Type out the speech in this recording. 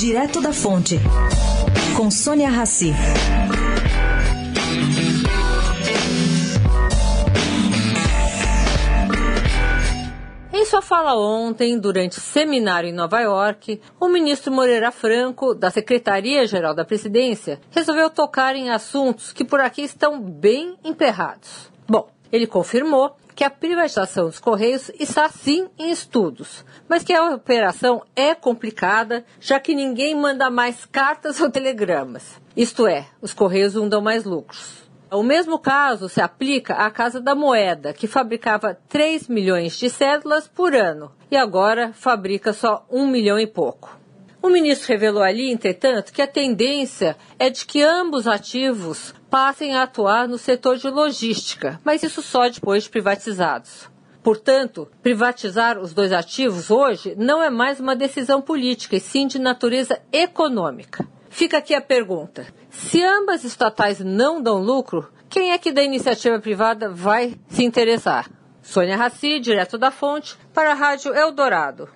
Direto da Fonte, com Sônia Rassi. Em sua fala ontem, durante seminário em Nova York, o ministro Moreira Franco, da Secretaria-Geral da Presidência, resolveu tocar em assuntos que por aqui estão bem emperrados. Bom, ele confirmou que a privatização dos Correios está sim em estudos, mas que a operação é complicada, já que ninguém manda mais cartas ou telegramas. Isto é, os Correios não dão mais lucros. O mesmo caso se aplica à Casa da Moeda, que fabricava 3 milhões de cédulas por ano e agora fabrica só 1 milhão e pouco. O ministro revelou ali, entretanto, que a tendência é de que ambos ativos passem a atuar no setor de logística, mas isso só depois de privatizados. Portanto, privatizar os dois ativos hoje não é mais uma decisão política, e sim de natureza econômica. Fica aqui a pergunta: se ambas estatais não dão lucro, quem é que da iniciativa privada vai se interessar? Sônia Raci, direto da fonte, para a Rádio Eldorado.